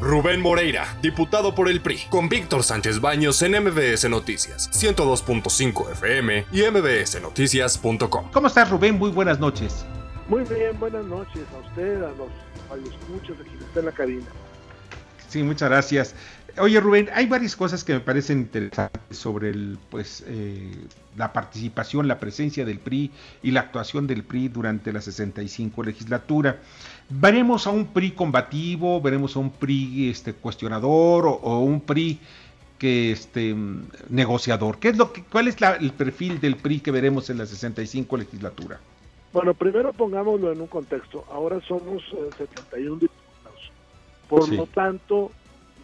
Rubén Moreira, diputado por el PRI, con Víctor Sánchez Baños en MBS Noticias, 102.5 FM y mbsnoticias.com. ¿Cómo estás, Rubén? Muy buenas noches. Muy bien, buenas noches a usted, a los radioescuchos de quien está en la cabina. Sí, muchas gracias. Oye, Rubén, hay varias cosas que me parecen interesantes sobre el, pues, eh, la participación, la presencia del PRI y la actuación del PRI durante la 65 legislatura. ¿Veremos a un PRI combativo, veremos a un PRI este, cuestionador o, un PRI que este negociador? ¿Qué es lo que, ¿Cuál es el perfil del PRI que veremos en la 65 legislatura? Bueno, primero pongámoslo en un contexto. Ahora somos 71 eh, diputados. Por lo tanto,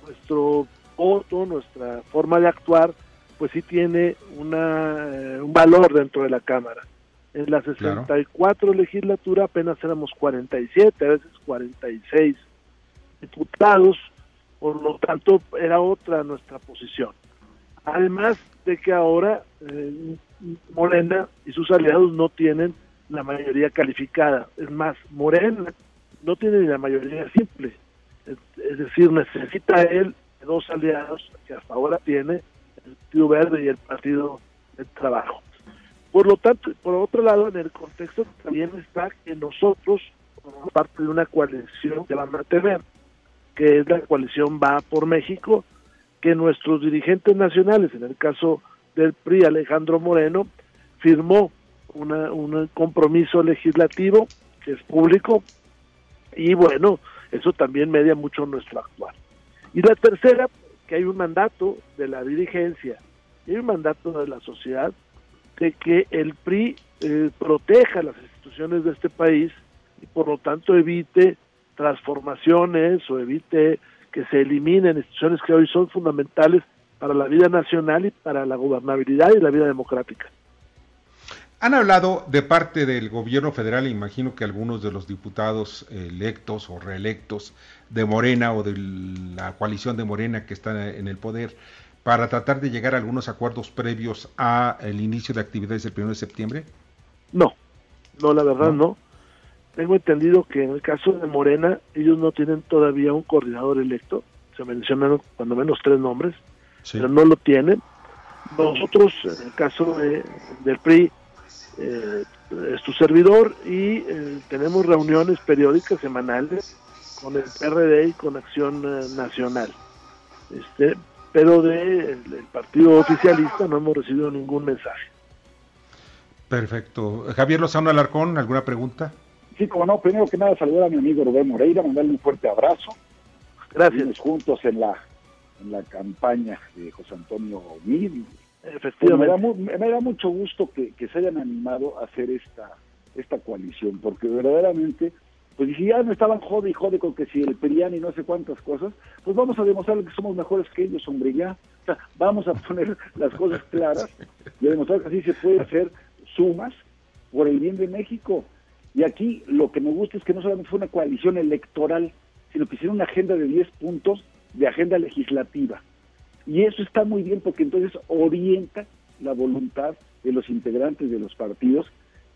nuestro voto, nuestra forma de actuar, pues sí tiene una, eh, un valor dentro de la Cámara. En la 64 legislatura apenas éramos 47, a veces 46 diputados, por lo tanto era otra nuestra posición. Además de que ahora eh, Morena y sus aliados no tienen la mayoría calificada. Es más, Morena no tiene ni la mayoría simple. Es, decir, necesita él dos aliados que hasta ahora tiene el Partido Verde y el Partido del Trabajo. Por lo tanto, por otro lado, en el contexto también está que nosotros, como parte de una coalición que va a mantener, que es la coalición Va por México, que nuestros dirigentes nacionales, en el caso del PRI, Alejandro Moreno, firmó una, un compromiso legislativo que es público y bueno, eso también media mucho nuestro actuar. Y la tercera, que hay un mandato de la dirigencia y hay un mandato de la sociedad de que el PRI eh, proteja las instituciones de este país y por lo tanto evite transformaciones o evite que se eliminen instituciones que hoy son fundamentales para la vida nacional y para la gobernabilidad y la vida democrática. Han hablado de parte del gobierno federal, imagino que algunos de los diputados electos o reelectos de Morena o de la coalición de Morena que está en el poder, para tratar de llegar a algunos acuerdos previos a el inicio de actividades del 1 de septiembre? No, no, la verdad no. Tengo entendido que en el caso de Morena, ellos no tienen todavía un coordinador electo, se mencionaron cuando menos tres nombres, pero no lo tienen. Nosotros, en el caso del PRI, eh, es tu servidor y eh, tenemos reuniones periódicas semanales con el PRD y con Acción eh, Nacional. Este, pero del de, partido oficialista no hemos recibido ningún mensaje. Perfecto. Javier Lozano Alarcón, ¿alguna pregunta? Sí, como no, primero que nada saludar a mi amigo Rubén Moreira, mandarle un fuerte abrazo. Gracias. juntos en la, en la campaña de José Antonio Mid. Efectivamente. me, da mucho gusto que, que, se hayan animado a hacer esta, esta coalición, porque verdaderamente pues si ya no estaban jode y jode con que si el PRIAN y no sé cuántas cosas, pues vamos a demostrar que somos mejores que ellos, hombre, ya. O sea, vamos a poner las cosas claras y a demostrar que así se puede hacer sumas por el bien de México. Y aquí lo que me gusta es que no solamente fue una coalición electoral, sino que hicieron una agenda de 10 puntos de agenda legislativa. Y eso está muy bien porque entonces orienta la voluntad de los integrantes de los partidos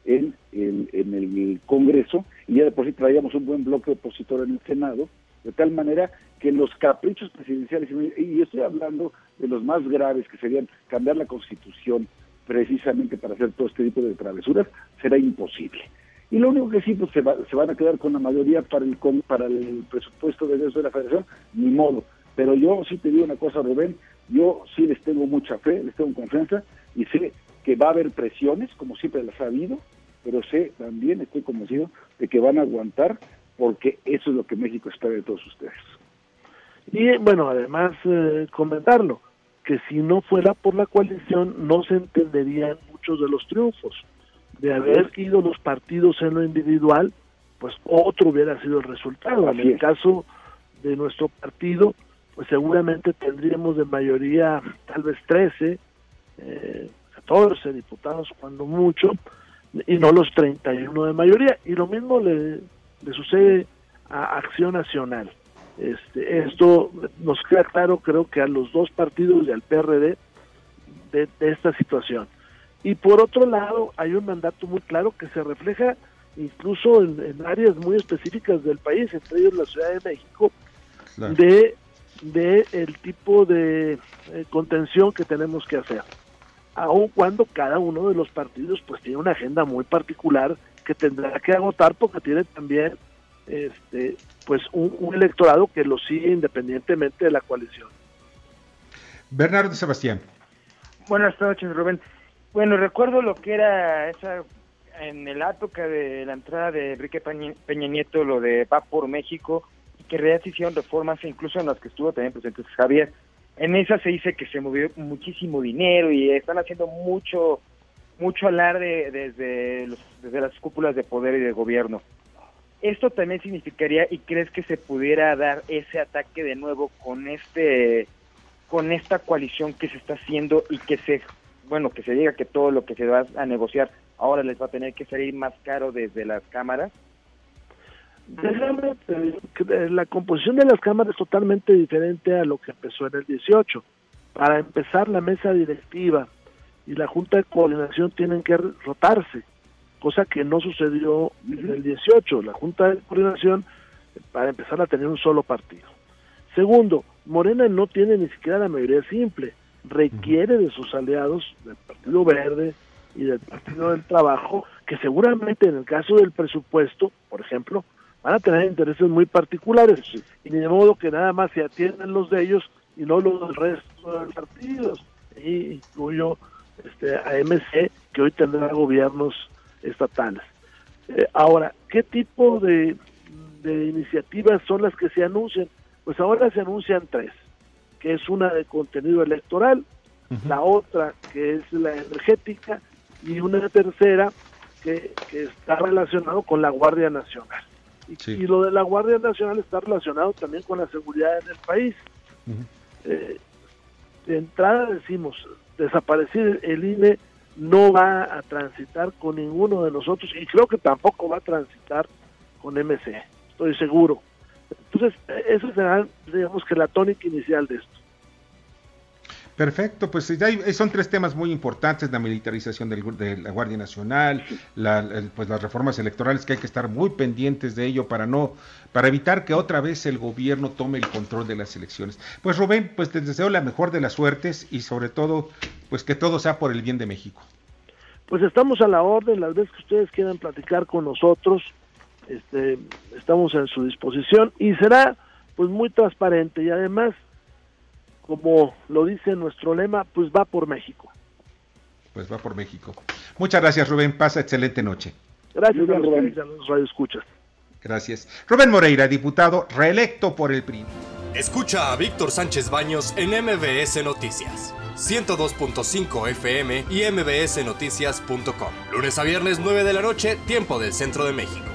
en el, en el Congreso y ya de por sí traíamos un buen bloque opositor en el Senado, de tal manera que los caprichos presidenciales, y estoy hablando de los más graves, que serían cambiar la Constitución precisamente para hacer todo este tipo de travesuras, será imposible. Y lo único que sí, pues se, se van a quedar con la mayoría para el, para el presupuesto de de la Federación, ni modo. Pero yo sí te digo una cosa, Rubén, yo sí les tengo mucha fe, les tengo confianza y sé que va a haber presiones, como siempre las ha habido, pero sé también, estoy convencido de que van a aguantar porque eso es lo que México espera de todos ustedes. Y bueno, además eh, comentarlo, que si no fuera por la coalición no se entenderían muchos de los triunfos. De haber ido los partidos en lo individual, pues otro hubiera sido el resultado. en el caso de nuestro partido, pues seguramente tendríamos de mayoría tal vez 13, eh, 14 diputados cuando mucho, y no los 31 de mayoría. Y lo mismo le, le sucede a Acción Nacional. Este, esto nos queda claro, creo que a los dos partidos y al PRD de, esta situación. Y por otro lado, hay un mandato muy claro que se refleja incluso en, áreas muy específicas del país, entre ellos la Ciudad de México, de, de el tipo de eh, contención que tenemos que hacer. Aun cuando cada uno de los partidos pues tiene una agenda muy particular que tendrá que agotar porque tiene también este pues un, electorado que lo sigue independientemente de la coalición. Bernardo Sebastián. Buenas noches, Rubén. Bueno, recuerdo lo que era esa en el época de la entrada de Enrique Peña, Nieto, lo de Va por México, que realmente hicieron reformas, incluso en las que estuvo también presente Javier. En esa se dice que se movió muchísimo dinero y están haciendo mucho mucho alarde desde, desde las cúpulas de poder y de gobierno. Esto también significaría, y crees que se pudiera dar ese ataque de nuevo con este con esta coalición que se está haciendo y que se bueno que se diga que todo lo que se va a negociar ahora les va a tener que salir más caro desde las cámaras la composición de las cámaras es totalmente diferente a lo que empezó en el 18 para empezar la mesa directiva y la junta de coordinación tienen que rotarse cosa que no sucedió en el 18. La Junta de Coordinación, para empezar, a tener un solo partido. Segundo, Morena no tiene ni siquiera la mayoría simple, requiere de sus aliados, del Partido Verde y del Partido del Trabajo, que seguramente en el caso del presupuesto, por ejemplo, van a tener intereses muy particulares, y de modo que nada más se atienden los de ellos y no los del resto de los partidos. Y incluyo este, a MC, que hoy tendrá gobiernos estatales. Eh, ahora, ¿qué tipo de, iniciativas son las que se anuncian? Pues ahora se anuncian tres, que es una de contenido electoral, la otra que es la energética y una tercera que, está relacionado con la Guardia Nacional. Y, lo de la Guardia Nacional está relacionado también con la seguridad en el país. Eh, de entrada decimos, desaparecer el INE no va a transitar con ninguno de nosotros y creo que tampoco va a transitar con MC, estoy seguro. Entonces, eso será, digamos que la tónica inicial de esto. Perfecto, pues son tres temas muy importantes, la militarización de la Guardia Nacional, pues las reformas electorales que hay que estar muy pendientes de ello para no, para evitar que otra vez el gobierno tome el control de las elecciones. Pues Rubén, pues te deseo la mejor de las suertes y sobre todo, pues que todo sea por el bien de México. Pues estamos a la orden, las veces que ustedes quieran platicar con nosotros, este, estamos en su disposición y será pues muy transparente y además como lo dice nuestro lema, pues va por México. Pues va por México. Muchas gracias, Rubén. Pasa excelente noche. Gracias, a Rubén. Radio Escuchas. Gracias. Rubén Moreira, diputado reelecto por el PRI. Escucha a Víctor Sánchez Baños en MBS Noticias. 102.5 FM y mbsnoticias.com. Lunes a viernes 9 de la noche, tiempo del centro de México.